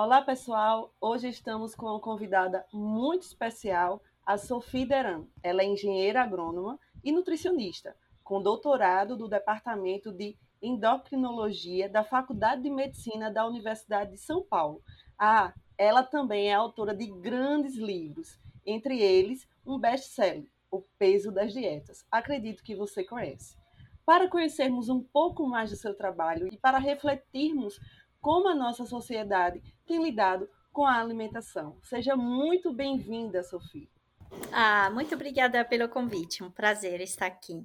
Olá, pessoal. Hoje estamos com uma convidada muito especial, a Sophie Deran. Ela é engenheira agrônoma e nutricionista, com doutorado do Departamento de Endocrinologia da Faculdade de Medicina da Universidade de São Paulo. Ah, ela também é autora de grandes livros, entre eles um best-seller, O Peso das Dietas. Acredito que você conhece. Para conhecermos um pouco mais do seu trabalho e para refletirmos como a nossa sociedade tem lidado com a alimentação. Seja muito bem-vinda, Sofia. Ah, muito obrigada pelo convite. Um prazer estar aqui.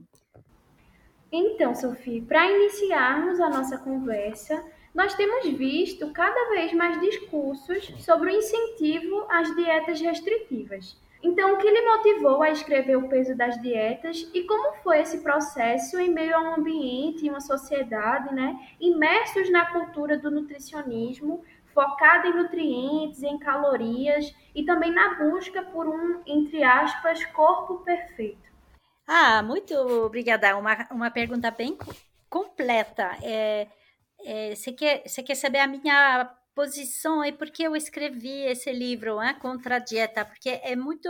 Então, Sofia, para iniciarmos a nossa conversa, nós temos visto cada vez mais discursos sobre o incentivo às dietas restritivas. Então, o que lhe motivou a escrever O Peso das Dietas e como foi esse processo em meio a um ambiente e uma sociedade né, imersos na cultura do nutricionismo, focada em nutrientes, em calorias e também na busca por um, entre aspas, corpo perfeito? Ah, muito obrigada. Uma, uma pergunta bem completa. É, é, quer, você quer saber a minha posição e por que eu escrevi esse livro né, contra a dieta? Porque é muito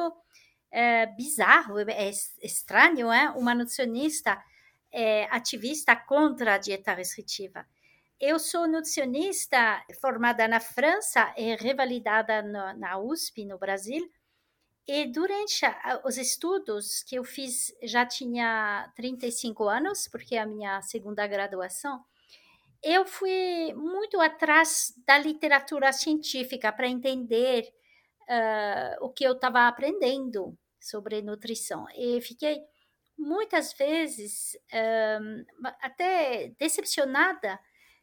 é, bizarro, é estranho, é? uma nutricionista é, ativista contra a dieta restritiva. Eu sou nutricionista formada na França e revalidada no, na USP, no Brasil. E durante os estudos que eu fiz, já tinha 35 anos, porque é a minha segunda graduação, eu fui muito atrás da literatura científica para entender uh, o que eu estava aprendendo sobre nutrição. E fiquei muitas vezes um, até decepcionada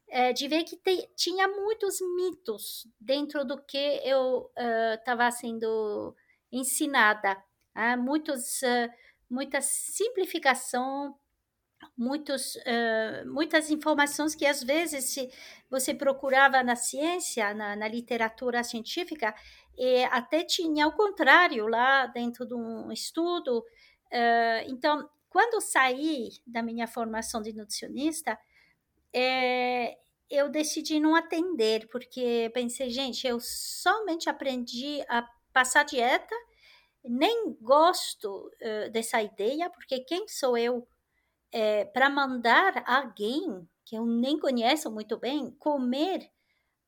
uh, de ver que te, tinha muitos mitos dentro do que eu estava uh, sendo ensinada. Uh, muitos, muita simplificação muitos, uh, muitas informações que às vezes se você procurava na ciência, na, na, literatura científica, e até tinha o contrário lá dentro de um estudo. Uh, então, quando saí da minha formação de nutricionista, é, eu decidi não atender, porque pensei, gente, eu somente aprendi a passar dieta, nem gosto uh, dessa ideia, porque quem sou eu é, para mandar alguém que eu nem conheço muito bem comer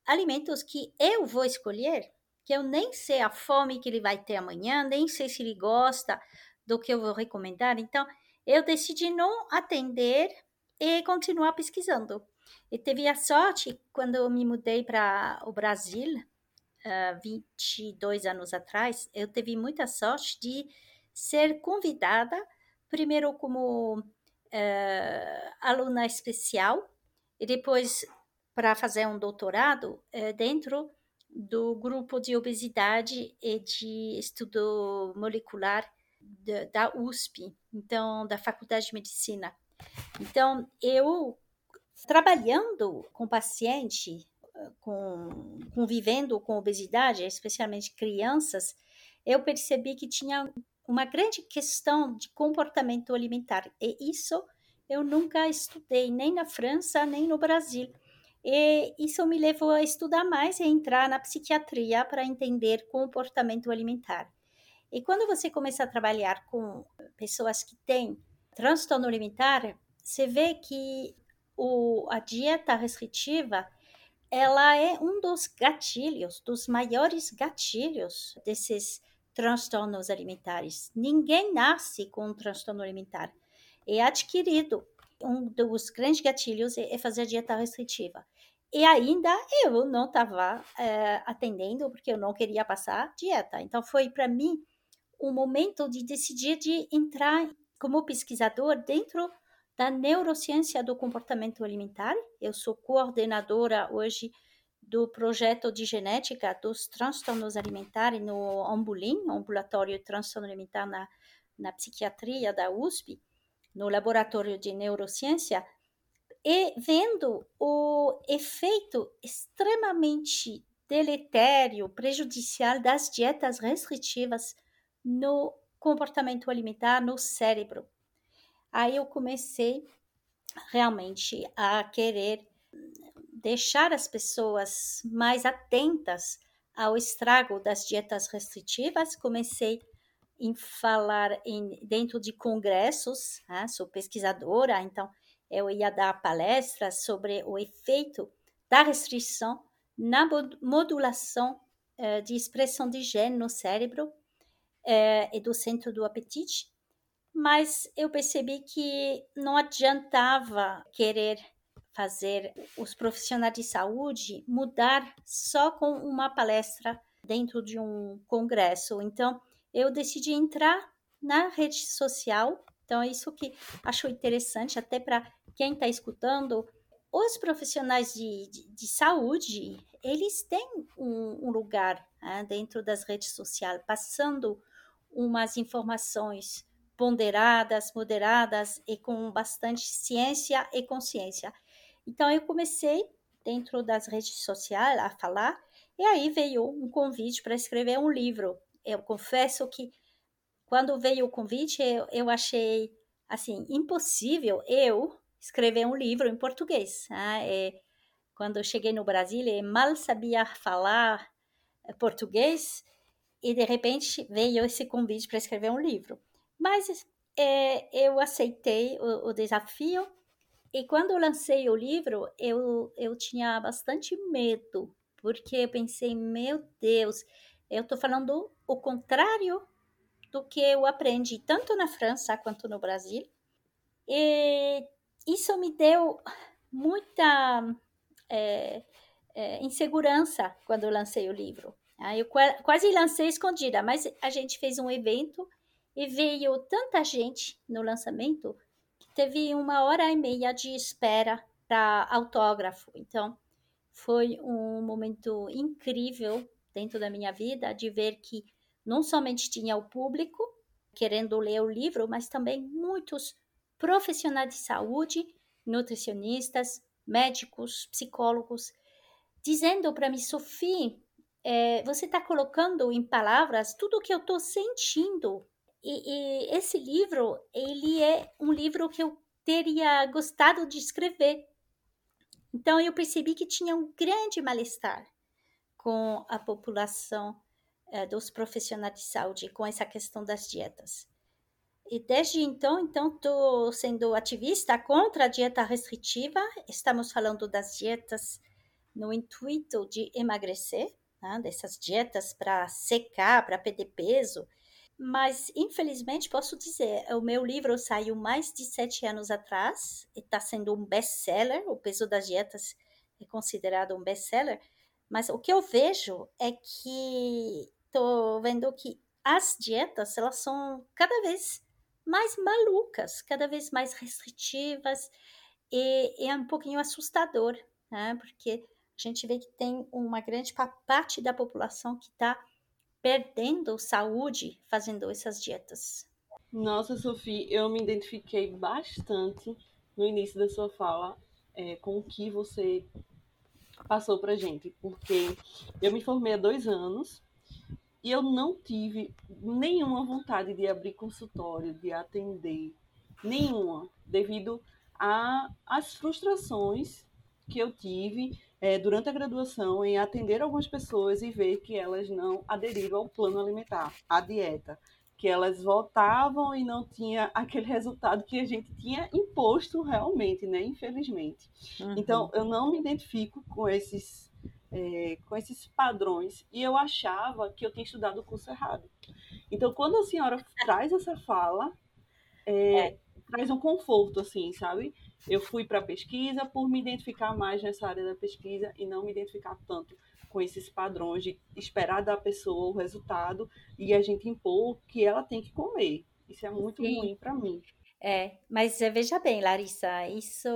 alimentos que eu vou escolher, que eu nem sei a fome que ele vai ter amanhã, nem sei se ele gosta do que eu vou recomendar. Então, eu decidi não atender e continuar pesquisando. E teve a sorte, quando eu me mudei para o Brasil, uh, 22 anos atrás, eu tive muita sorte de ser convidada, primeiro como uh, aluna especial e depois para fazer um doutorado uh, dentro do grupo de obesidade e de estudo molecular de, da USP, então da Faculdade de Medicina. Então eu trabalhando com paciente, com, convivendo com obesidade, especialmente crianças, eu percebi que tinha uma grande questão de comportamento alimentar. E isso eu nunca estudei, nem na França, nem no Brasil. E isso me levou a estudar mais e entrar na psiquiatria para entender comportamento alimentar. E quando você começa a trabalhar com pessoas que têm transtorno alimentar, você vê que o, a dieta restritiva ela é um dos gatilhos, dos maiores gatilhos desses transtornos alimentares. Ninguém nasce com um transtorno alimentar. É adquirido. Um dos grandes gatilhos é fazer dieta restritiva. E ainda eu não estava é, atendendo porque eu não queria passar dieta. Então foi para mim um momento de decidir de entrar como pesquisador dentro da neurociência do comportamento alimentar. Eu sou coordenadora hoje do projeto de genética dos transtornos alimentares no Ambulim, Ambulatório de Transtorno Alimentar na, na Psiquiatria da USP, no Laboratório de Neurociência, e vendo o efeito extremamente deletério, prejudicial das dietas restritivas no comportamento alimentar, no cérebro. Aí eu comecei realmente a querer deixar as pessoas mais atentas ao estrago das dietas restritivas. Comecei em falar em, dentro de congressos, né? sou pesquisadora, então eu ia dar palestras sobre o efeito da restrição na modulação eh, de expressão de gene no cérebro eh, e do centro do apetite, mas eu percebi que não adiantava querer fazer os profissionais de saúde mudar só com uma palestra dentro de um congresso. Então, eu decidi entrar na rede social. Então, é isso que acho interessante, até para quem está escutando. Os profissionais de, de, de, saúde, eles têm um, um lugar né, dentro das redes sociais, passando umas informações ponderadas, moderadas e com bastante ciência e consciência. Então eu comecei dentro das redes sociais a falar e aí veio um convite para escrever um livro. Eu confesso que quando veio o convite eu, eu achei assim impossível eu escrever um livro em português. Né? quando eu cheguei no Brasil, eu mal sabia falar eh, português e de repente veio esse convite para escrever um livro. Mas é, eu aceitei o, o, desafio e quando eu lancei o livro, eu, eu tinha bastante medo, porque eu pensei, meu Deus, eu estou falando o contrário do que eu aprendi tanto na França quanto no Brasil. E isso me deu muita é, é, insegurança quando eu lancei o livro. Eu quase lancei escondida, mas a gente fez um evento e veio tanta gente no lançamento teve uma hora e meia de espera para autógrafo. Então, foi um momento incrível dentro da minha vida de ver que não somente tinha o público querendo ler o livro, mas também muitos profissionais de saúde, nutricionistas, médicos, psicólogos, dizendo para mim, Sophie, é, você está colocando em palavras tudo o que eu estou sentindo e, e, esse livro, ele é um livro que eu teria gostado de escrever. Então eu percebi que tinha um grande mal-estar com a população eh, dos profissionais de saúde com essa questão das dietas. E desde então, então estou sendo ativista contra a dieta restritiva. Estamos falando das dietas no intuito de emagrecer, né? dessas dietas para secar, para perder peso mas, infelizmente, posso dizer, o meu livro saiu mais de sete anos atrás está sendo um best-seller. O Peso das Dietas é considerado um best-seller. Mas o que eu vejo é que estou vendo que as dietas elas são cada vez mais malucas, cada vez mais restritivas e é um pouquinho assustador, né? Porque a gente vê que tem uma grande parte da população que está perdendo saúde fazendo essas dietas. Nossa, Sofia, eu me identifiquei bastante no início da sua fala é, com o que você passou pra gente, porque eu me formei há dois anos e eu não tive nenhuma vontade de abrir consultório, de atender, nenhuma, devido às frustrações que eu tive é, durante a graduação em atender algumas pessoas e ver que elas não aderiram ao plano alimentar, à dieta, que elas voltavam e não tinha aquele resultado que a gente tinha imposto realmente, né? Infelizmente. Uhum. Então, eu não me identifico com esses é, com esses padrões e eu achava que eu tinha estudado o curso errado. Então, quando a senhora traz essa fala, é, é. traz um conforto, assim, sabe? Eu fui para a pesquisa por me identificar mais nessa área da pesquisa e não me identificar tanto com esses padrões de esperar da pessoa o resultado e a gente impor que ela tem que comer. Isso é muito Sim. ruim para mim. É, mas eh, veja bem, Larissa, isso,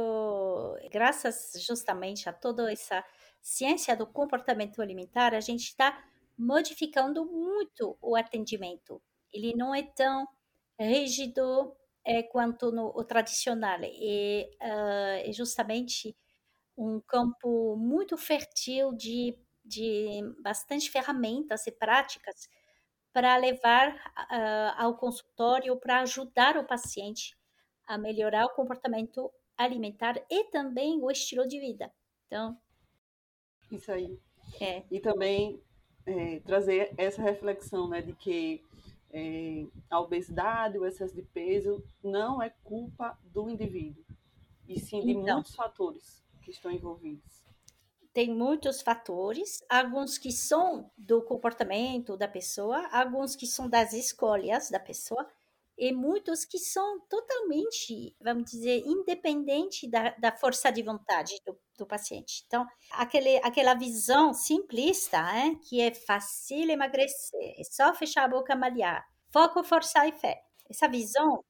graças justamente a toda essa ciência do comportamento alimentar, a gente está modificando muito o atendimento. Ele não é tão rígido é, quanto no o tradicional. E uh, é justamente um campo muito fértil de, de bastante ferramentas e práticas para levar uh, ao consultório para ajudar o paciente a melhorar o comportamento alimentar e também o estilo de vida. Então, isso aí. É. E também é, trazer essa reflexão, né, de que é, a obesidade, o excesso de peso não é culpa do indivíduo, e sim de então, muitos fatores que estão envolvidos. Tem muitos fatores, alguns que são do comportamento da pessoa, alguns que são das escolhas da pessoa, e muitos que são totalmente, vamos dizer, independente da, da força de vontade do, do paciente. Então, aquele, aquela visão simplista, é, que é fácil emagrecer, é só fechar a boca malhar, foco, força e fé. Essa visão,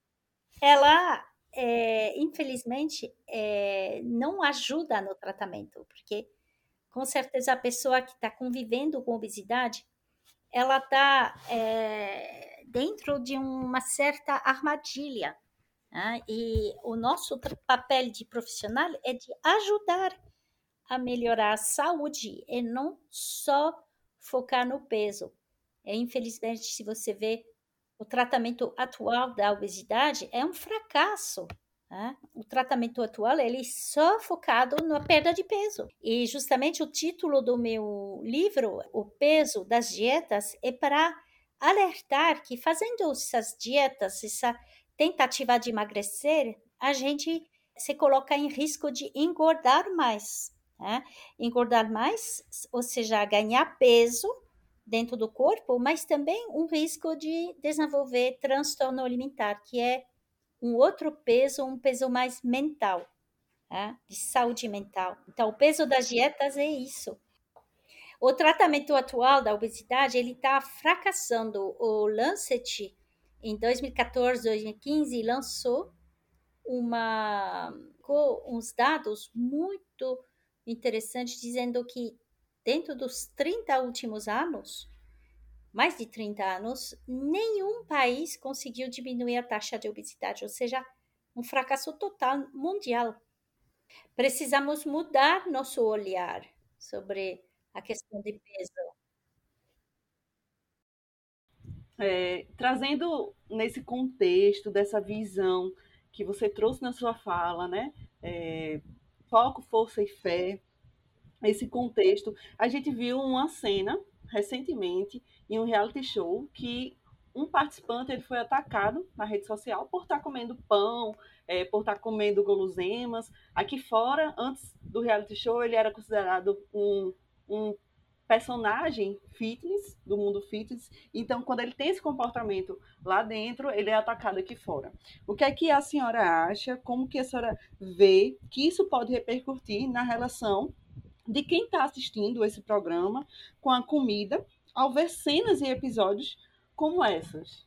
ela, é, infelizmente, é, não ajuda no tratamento, porque com certeza a pessoa que está convivendo com obesidade, ela está é, dentro de uma certa armadilha. Né? E o nosso papel de profissional é de ajudar a melhorar a saúde e não só focar no peso. E, infelizmente, se você vê o tratamento atual da obesidade, é um fracasso. Né? O tratamento atual ele é só focado na perda de peso. E justamente o título do meu livro, O Peso das Dietas, é para alertar que fazendo essas dietas, essa tentativa de emagrecer, a gente se coloca em risco de engordar mais. Né? Engordar mais, ou seja, ganhar peso dentro do corpo, mas também um risco de desenvolver transtorno alimentar, que é um outro peso, um peso mais mental, né? de saúde mental. Então, o peso das dietas é isso. O tratamento atual da obesidade ele está fracassando. O Lancet, em 2014, 2015, lançou uma, uns dados muito interessantes dizendo que dentro dos 30 últimos anos, mais de 30 anos, nenhum país conseguiu diminuir a taxa de obesidade, ou seja, um fracasso total mundial. Precisamos mudar nosso olhar sobre a questão de peso. É, trazendo nesse contexto dessa visão que você trouxe na sua fala, né? É, foco, força e fé. Esse contexto, a gente viu uma cena recentemente em um reality show que um participante ele foi atacado na rede social por estar comendo pão, é, por estar comendo guloseimas. Aqui fora, antes do reality show, ele era considerado um, um personagem fitness, do mundo fitness. Então, quando ele tem esse comportamento lá dentro, ele é atacado aqui fora. O que é que a senhora acha? Como que a senhora vê que isso pode repercutir na relação de quem está assistindo esse programa com a comida ao ver cenas e episódios como essas.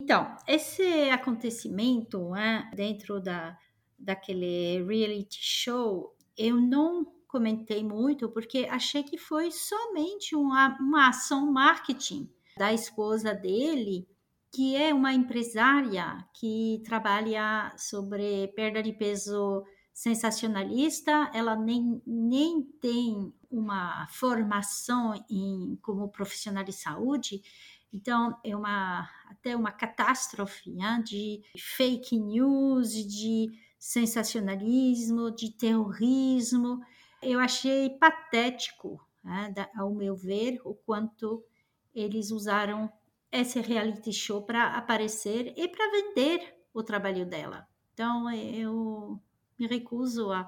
Então, esse acontecimento né, dentro da, daquele reality show, eu não comentei muito porque achei que foi somente uma, uma ação marketing da esposa dele, que é uma empresária que trabalha sobre perda de peso sensacionalista, ela nem, nem tem uma formação em como profissional de saúde, então é uma até uma catástrofe né, de fake news, de sensacionalismo, de terrorismo. Eu achei patético, né, ao meu ver, o quanto eles usaram esse reality show para aparecer e para vender o trabalho dela. Então eu me recuso a,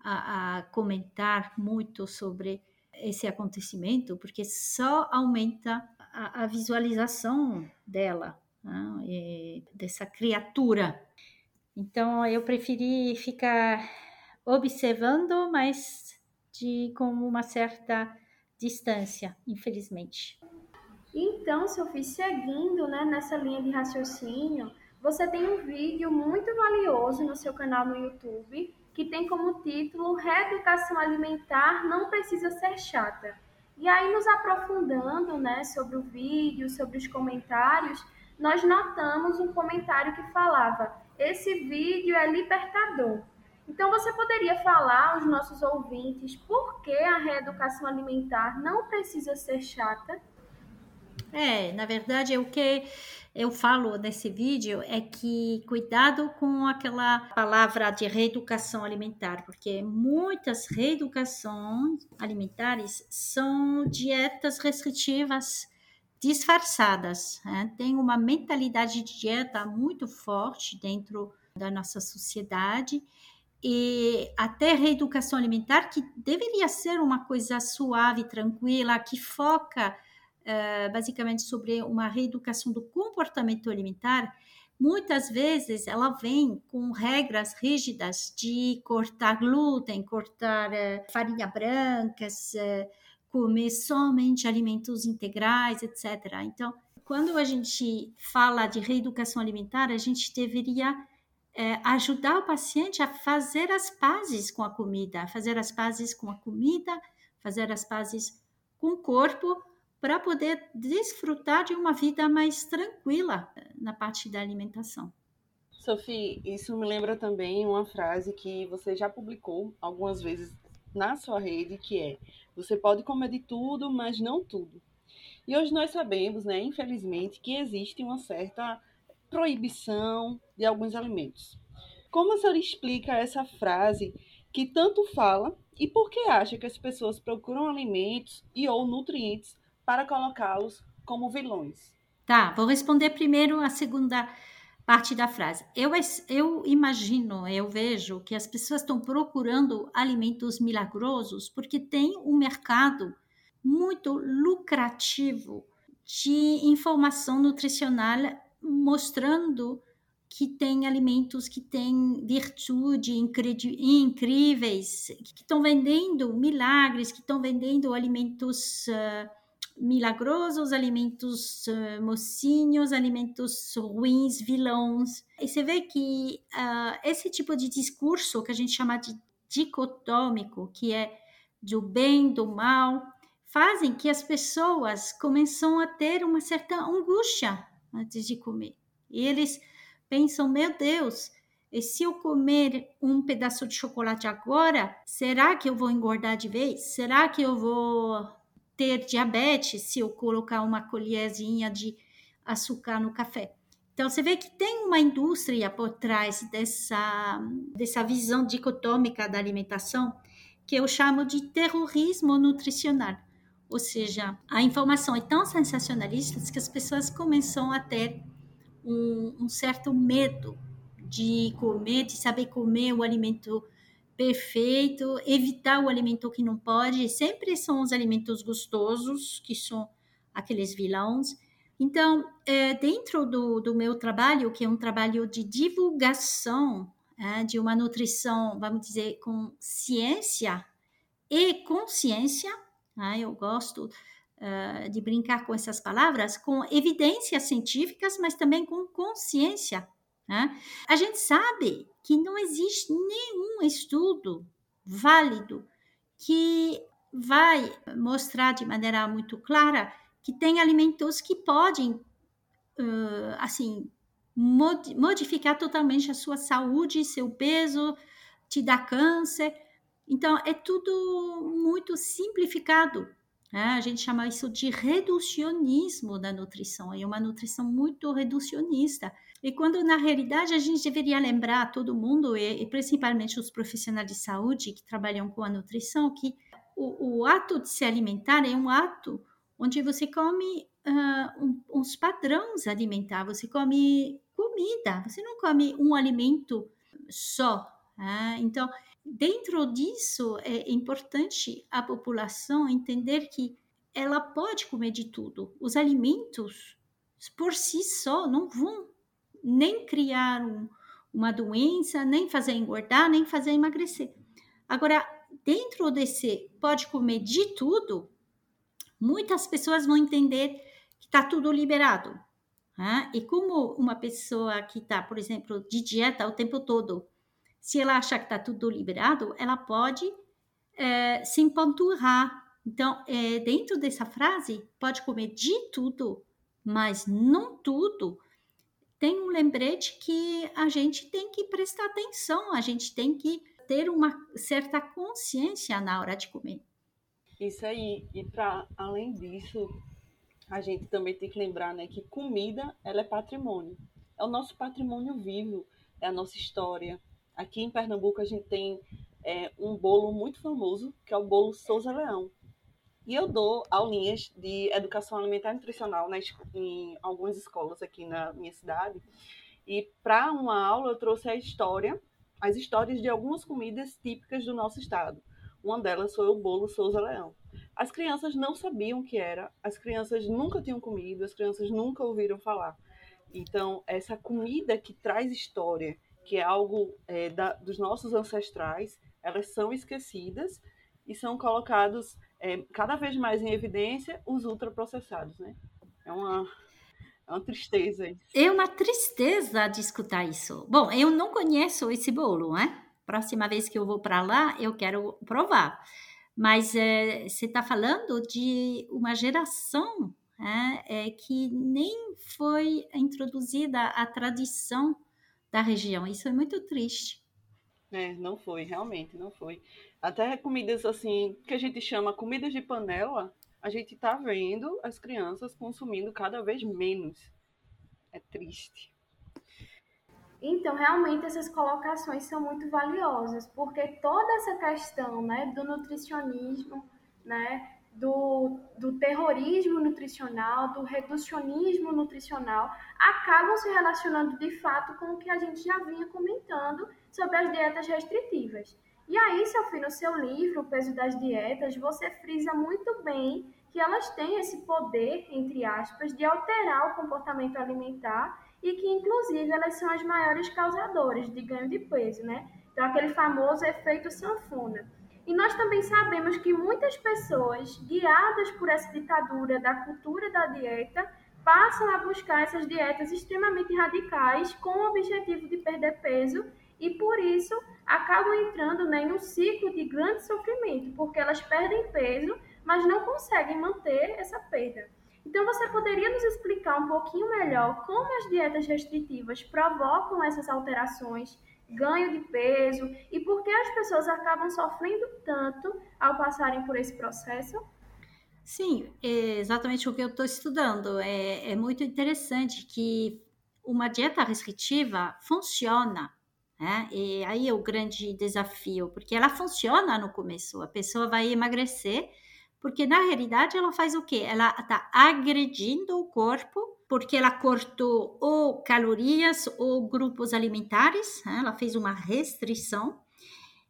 a, a comentar muito sobre esse acontecimento, porque só aumenta a, a visualização dela, né, dessa criatura. Então, eu preferi ficar observando, mas de com uma certa distância, infelizmente. Então, Sophie, seguindo né, nessa linha de raciocínio, você tem um vídeo muito valioso no seu canal no YouTube que tem como título Reeducação Alimentar Não Precisa Ser Chata. E aí, nos aprofundando né, sobre o vídeo, sobre os comentários, nós notamos um comentário que falava: esse vídeo é libertador. Então, você poderia falar aos nossos ouvintes por que a reeducação alimentar não precisa ser chata? É, na verdade, é o que eu falo nesse vídeo é que cuidado com aquela palavra de reeducação alimentar, porque muitas reeducações alimentares são dietas restritivas disfarçadas. Né? Tem uma mentalidade de dieta muito forte dentro da nossa sociedade e até reeducação alimentar que deveria ser uma coisa suave, tranquila, que foca uh, basicamente sobre uma reeducação do comportamento alimentar, muitas vezes ela vem com regras rígidas de cortar glúten, cortar uh, farinha brancas, uh, comer somente alimentos integrais, etc. Então, quando a gente fala de reeducação alimentar, a gente deveria ajudar o paciente a fazer as pazes com a comida, fazer as pazes com a comida, fazer as pazes com o corpo, para poder desfrutar de uma vida mais tranquila na parte da alimentação. Sophie, isso me lembra também uma frase que você já publicou algumas vezes na sua rede, que é: você pode comer de tudo, mas não tudo. E hoje nós sabemos, né, infelizmente, que existe uma certa proibição de alguns alimentos. Como a senhora explica essa frase que tanto fala e por que acha que as pessoas procuram alimentos e ou nutrientes para colocá-los como vilões. Tá, vou responder primeiro a segunda parte da frase. Eu, eu imagino, eu vejo que as pessoas estão procurando alimentos milagrosos porque tem um mercado muito lucrativo de informação nutricional mostrando que tem alimentos que têm virtude incríveis, que estão vendendo milagres, que estão vendendo alimentos uh, milagrosos, alimentos uh, mocinhos, alimentos ruins, vilões. E você vê que uh, esse tipo de discurso que a gente chama de dicotômico, que é do bem, do mal, fazem que as pessoas começam a ter uma certa angústia antes de comer. E eles pensam, meu Deus, e se eu comer um pedaço de chocolate agora, será que eu vou engordar de vez? Será que eu vou ter diabetes se eu colocar uma colherzinha de açúcar no café. Então, você vê que tem uma indústria por trás dessa, dessa visão dicotômica da alimentação que eu chamo de terrorismo nutricional. Ou seja, a informação é tão sensacionalista que as pessoas começam a ter um, um certo medo de comer, de saber comer o alimento perfeito, evitar o alimento que não pode, sempre são os alimentos gostosos, que são aqueles vilões. Então, é, dentro do, do meu trabalho, que é um trabalho de divulgação é, de uma nutrição, vamos dizer, com ciência e consciência, né, eu gosto uh, de brincar com essas palavras, com evidências científicas, mas também com consciência. Né? A gente sabe que não existe nenhum estudo válido que vai mostrar de maneira muito clara que tem alimentos que podem, uh, assim, mod modificar totalmente a sua saúde, seu peso, te dar câncer. Então, é tudo muito simplificado. Né? A gente chama isso de reducionismo da nutrição. É uma nutrição muito reducionista. E quando na realidade a gente deveria lembrar todo mundo, e, e principalmente os profissionais de saúde que trabalham com a nutrição, que o, o ato de se alimentar é um ato onde você come uh, um, uns padrões alimentares, você come comida, você não come um alimento só. Né? Então, dentro disso, é importante a população entender que ela pode comer de tudo. Os alimentos, por si só, não vão nem criar um, uma doença, nem fazer engordar, nem fazer emagrecer. Agora, dentro desse pode comer de tudo, muitas pessoas vão entender que está tudo liberado. Né? E como uma pessoa que está, por exemplo, de dieta o tempo todo, se ela achar que está tudo liberado, ela pode é, se empanturrar. Então, é, dentro dessa frase, pode comer de tudo, mas não tudo. Tem um lembrete que a gente tem que prestar atenção, a gente tem que ter uma certa consciência na hora de comer. Isso aí. E para além disso, a gente também tem que lembrar, né, que comida ela é patrimônio. É o nosso patrimônio vivo, é a nossa história. Aqui em Pernambuco a gente tem é, um bolo muito famoso, que é o bolo Souza Leão. E eu dou aulinhas de educação alimentar e nutricional em algumas escolas aqui na minha cidade. E para uma aula eu trouxe a história, as histórias de algumas comidas típicas do nosso estado. Uma delas foi o bolo Souza Leão. As crianças não sabiam o que era, as crianças nunca tinham comido, as crianças nunca ouviram falar. Então, essa comida que traz história, que é algo é, da, dos nossos ancestrais, elas são esquecidas e são colocados é, cada vez mais em evidência os ultraprocessados, né? É uma, é uma tristeza. É uma tristeza de escutar isso. Bom, eu não conheço esse bolo, né? próxima vez que eu vou para lá, eu quero provar. Mas é, você está falando de uma geração é, é, que nem foi introduzida a tradição da região. Isso é muito triste. É, não foi, realmente, não foi. Até comidas assim, que a gente chama comidas de panela, a gente está vendo as crianças consumindo cada vez menos. É triste. Então, realmente, essas colocações são muito valiosas, porque toda essa questão né, do nutricionismo, né, do, do terrorismo nutricional, do reducionismo nutricional, acabam se relacionando de fato com o que a gente já vinha comentando sobre as dietas restritivas. E aí, Sophie, no seu livro, O Peso das Dietas, você frisa muito bem que elas têm esse poder, entre aspas, de alterar o comportamento alimentar e que, inclusive, elas são as maiores causadoras de ganho de peso, né? Então, aquele famoso efeito sanfona. E nós também sabemos que muitas pessoas, guiadas por essa ditadura da cultura da dieta, passam a buscar essas dietas extremamente radicais com o objetivo de perder peso e, por isso, acabam entrando né, em um ciclo de grande sofrimento, porque elas perdem peso, mas não conseguem manter essa perda. Então, você poderia nos explicar um pouquinho melhor como as dietas restritivas provocam essas alterações, ganho de peso e por que as pessoas acabam sofrendo tanto ao passarem por esse processo? Sim, é exatamente o que eu estou estudando. É, é muito interessante que uma dieta restritiva funciona né? E aí é o grande desafio, porque ela funciona no começo, a pessoa vai emagrecer, porque na realidade ela faz o quê? Ela está agredindo o corpo, porque ela cortou ou calorias ou grupos alimentares, né? ela fez uma restrição,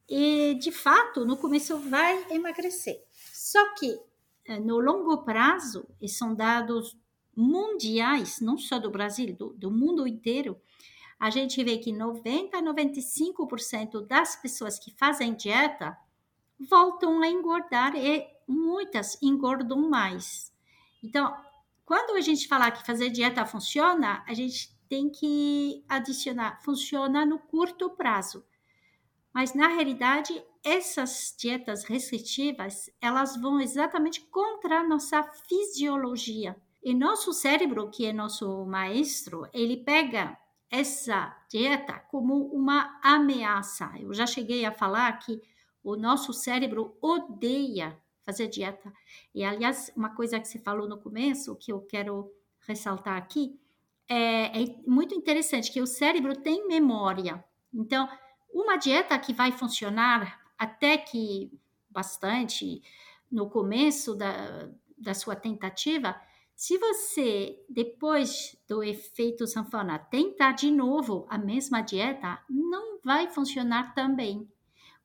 e de fato no começo vai emagrecer. Só que eh, no longo prazo, e são dados mundiais, não só do Brasil, do, do mundo inteiro, a gente vê que 90 a 95% das pessoas que fazem dieta voltam a engordar e muitas engordam mais. Então, quando a gente falar que fazer dieta funciona, a gente tem que adicionar funciona no curto prazo. Mas na realidade, essas dietas restritivas, elas vão exatamente contra a nossa fisiologia. E nosso cérebro, que é nosso maestro, ele pega essa dieta como uma ameaça. Eu já cheguei a falar que o nosso cérebro odeia fazer dieta. E, aliás, uma coisa que você falou no começo, que eu quero ressaltar aqui, é, é muito interessante que o cérebro tem memória. Então, uma dieta que vai funcionar até que bastante no começo da, da sua tentativa, se você, depois do efeito sanfona, tentar de novo a mesma dieta, não vai funcionar também.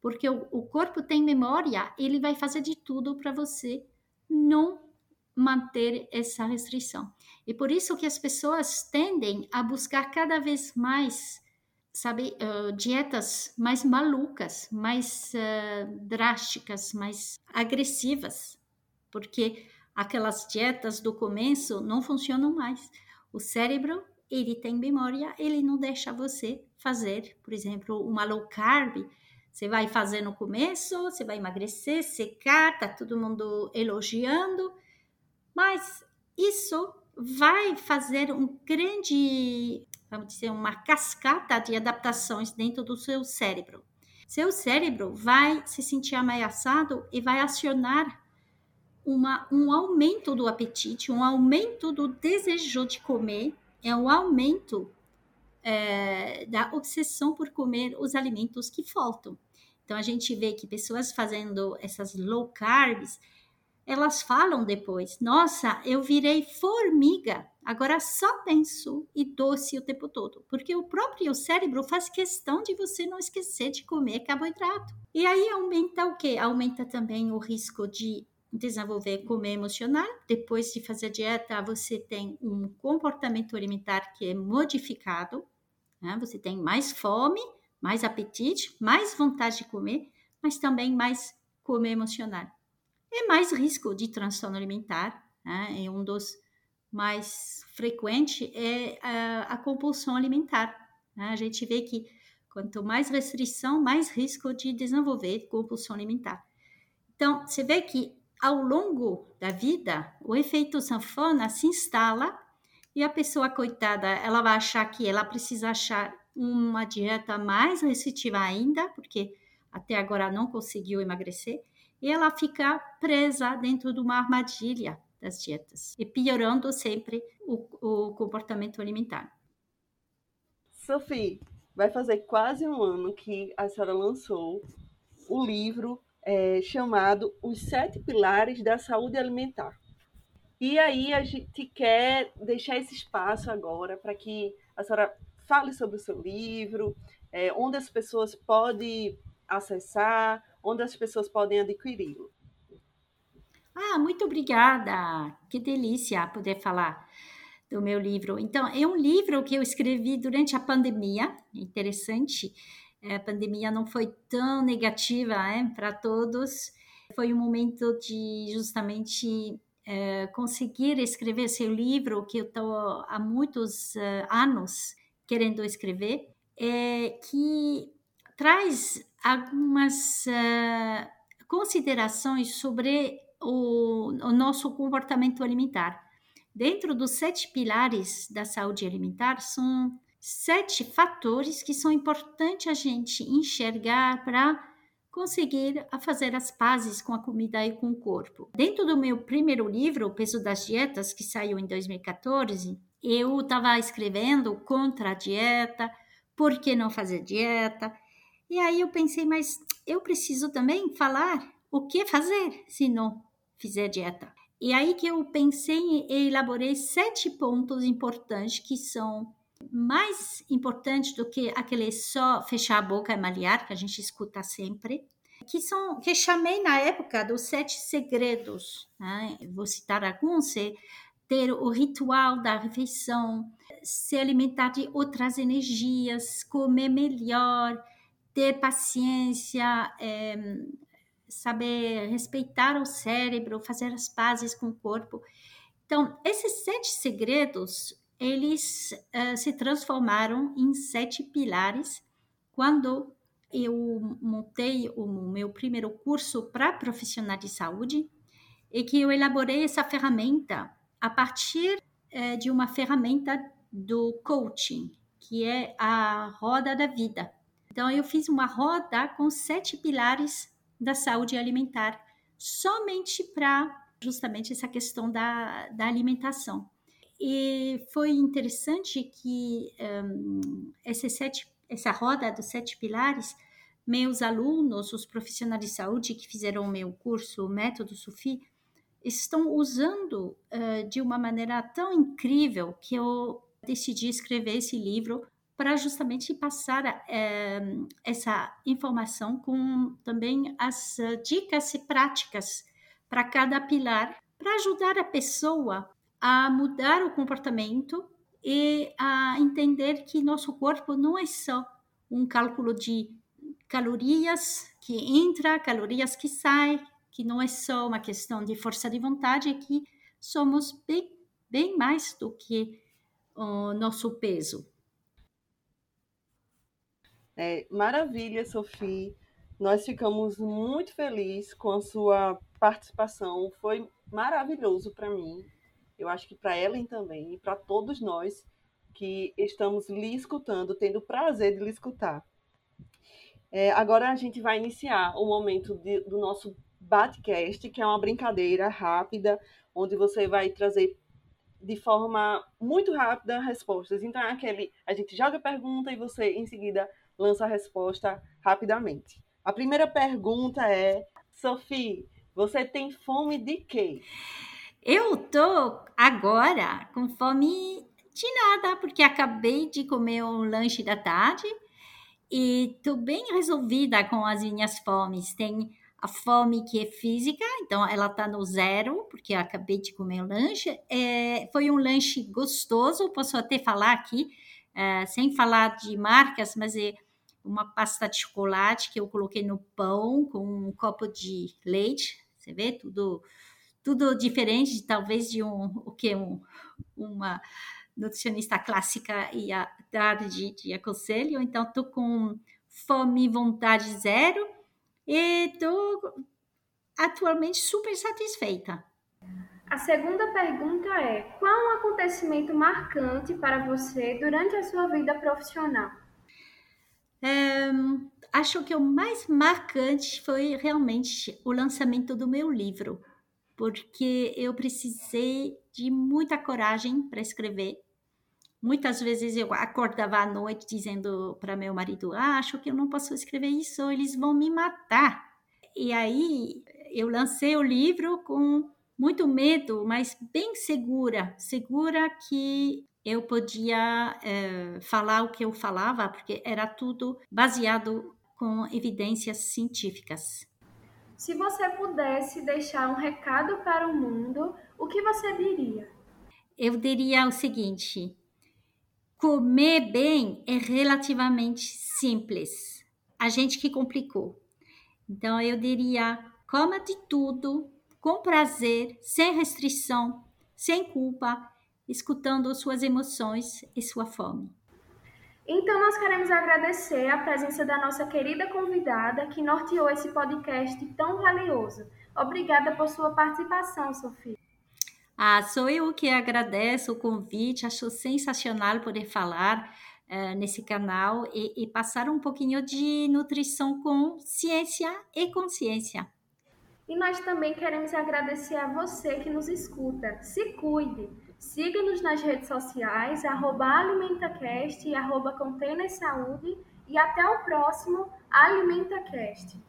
Porque o, o corpo tem memória, ele vai fazer de tudo para você não manter essa restrição. E por isso que as pessoas tendem a buscar cada vez mais, sabe, uh, dietas mais malucas, mais uh, drásticas, mais agressivas, porque aquelas dietas do começo não funcionam mais. O cérebro, ele tem memória, ele não deixa você fazer, por exemplo, uma low carb. Você vai fazer no começo, você vai emagrecer, secar, tá todo mundo elogiando, mas isso vai fazer um grande, vamos dizer, uma cascata de adaptações dentro do seu cérebro. Seu cérebro vai se sentir ameaçado e vai acionar uma, um aumento do apetite, um aumento do desejo de comer, é um aumento é, da obsessão por comer os alimentos que faltam. Então a gente vê que pessoas fazendo essas low carbs, elas falam depois: Nossa, eu virei formiga, agora só penso e doce o tempo todo. Porque o próprio cérebro faz questão de você não esquecer de comer carboidrato. E aí aumenta o quê? Aumenta também o risco de desenvolver comer emocional. Depois de fazer dieta, você tem um comportamento alimentar que é modificado. Né? Você tem mais fome, mais apetite, mais vontade de comer, mas também mais comer emocional. E mais risco de transtorno alimentar. Né? É um dos mais frequentes é a, a compulsão alimentar. Né? A gente vê que quanto mais restrição, mais risco de desenvolver compulsão alimentar. Então, você vê que ao longo da vida, o efeito sanfona se instala e a pessoa coitada, ela vai achar que ela precisa achar uma dieta mais restritiva ainda, porque até agora não conseguiu emagrecer, e ela fica presa dentro de uma armadilha das dietas e piorando sempre o, o comportamento alimentar. Sophie, vai fazer quase um ano que a senhora lançou o livro é, chamado Os Sete Pilares da Saúde Alimentar. E aí a gente quer deixar esse espaço agora para que a senhora fale sobre o seu livro, é, onde as pessoas podem acessar, onde as pessoas podem adquiri-lo. Ah, muito obrigada! Que delícia poder falar do meu livro. Então, é um livro que eu escrevi durante a pandemia, interessante. É, a pandemia não foi tão negativa né, para todos. Foi um momento de justamente é, conseguir escrever seu livro, que eu estou há muitos uh, anos querendo escrever, é, que traz algumas uh, considerações sobre o, o nosso comportamento alimentar. Dentro dos sete pilares da saúde alimentar, são sete fatores que são importantes a gente enxergar para conseguir fazer as pazes com a comida e com o corpo. Dentro do meu primeiro livro, O Peso das Dietas, que saiu em 2014, eu estava escrevendo contra a dieta, por que não fazer dieta? E aí eu pensei, mas eu preciso também falar o que fazer se não fizer dieta. E aí que eu pensei e elaborei sete pontos importantes que são mais importante do que aquele só fechar a boca e malhar, que a gente escuta sempre, que são que chamei na época dos sete segredos. Né? Vou citar alguns: é ter o ritual da refeição, se alimentar de outras energias, comer melhor, ter paciência, é, saber respeitar o cérebro, fazer as pazes com o corpo. Então, esses sete segredos eles uh, se transformaram em sete pilares quando eu montei o meu primeiro curso para profissional de saúde e que eu elaborei essa ferramenta a partir uh, de uma ferramenta do coaching, que é a roda da vida. Então, eu fiz uma roda com sete pilares da saúde alimentar, somente para justamente essa questão da, da alimentação. E foi interessante que um, sete, essa roda dos sete pilares, meus alunos, os profissionais de saúde que fizeram o meu curso, o Método Sufi, estão usando uh, de uma maneira tão incrível que eu decidi escrever esse livro para justamente passar uh, essa informação com também as dicas e práticas para cada pilar, para ajudar a pessoa a mudar o comportamento e a entender que nosso corpo não é só um cálculo de calorias que entra, calorias que sai, que não é só uma questão de força de vontade, é que somos bem, bem mais do que o nosso peso. É, maravilha, Sofia. Nós ficamos muito felizes com a sua participação. Foi maravilhoso para mim. Eu acho que para Ellen também e para todos nós que estamos lhe escutando, tendo o prazer de lhe escutar. É, agora a gente vai iniciar o momento de, do nosso Batcast, que é uma brincadeira rápida, onde você vai trazer de forma muito rápida respostas. Então é aquele, a gente joga a pergunta e você em seguida lança a resposta rapidamente. A primeira pergunta é, Sophie, você tem fome de quê? Eu tô agora com fome de nada, porque acabei de comer um lanche da tarde e tô bem resolvida com as minhas fomes. Tem a fome que é física, então ela tá no zero, porque eu acabei de comer o lanche. É, foi um lanche gostoso, posso até falar aqui, é, sem falar de marcas, mas é uma pasta de chocolate que eu coloquei no pão com um copo de leite. Você vê tudo, tudo diferente, talvez de um o que um, uma nutricionista clássica ia dar de, de aconselho. Então, tô com fome e vontade zero e estou atualmente super satisfeita. A segunda pergunta é: qual um acontecimento marcante para você durante a sua vida profissional? Um, acho que o mais marcante foi realmente o lançamento do meu livro, porque eu precisei de muita coragem para escrever. Muitas vezes eu acordava à noite dizendo para meu marido: ah, acho que eu não posso escrever isso, eles vão me matar. E aí eu lancei o livro com muito medo, mas bem segura, segura que eu podia é, falar o que eu falava, porque era tudo baseado com evidências científicas. Se você pudesse deixar um recado para o mundo, o que você diria? Eu diria o seguinte: Comer bem é relativamente simples. A gente que complicou. Então eu diria: coma de tudo, com prazer, sem restrição, sem culpa, escutando suas emoções e sua fome. Então, nós queremos agradecer a presença da nossa querida convidada que norteou esse podcast tão valioso. Obrigada por sua participação, Sofia. Ah, sou eu que agradeço o convite, acho sensacional poder falar uh, nesse canal e, e passar um pouquinho de nutrição com ciência e consciência. E nós também queremos agradecer a você que nos escuta. Se cuide! Siga-nos nas redes sociais, arroba AlimentaCast e arroba Container Saúde. E até o próximo AlimentaCast.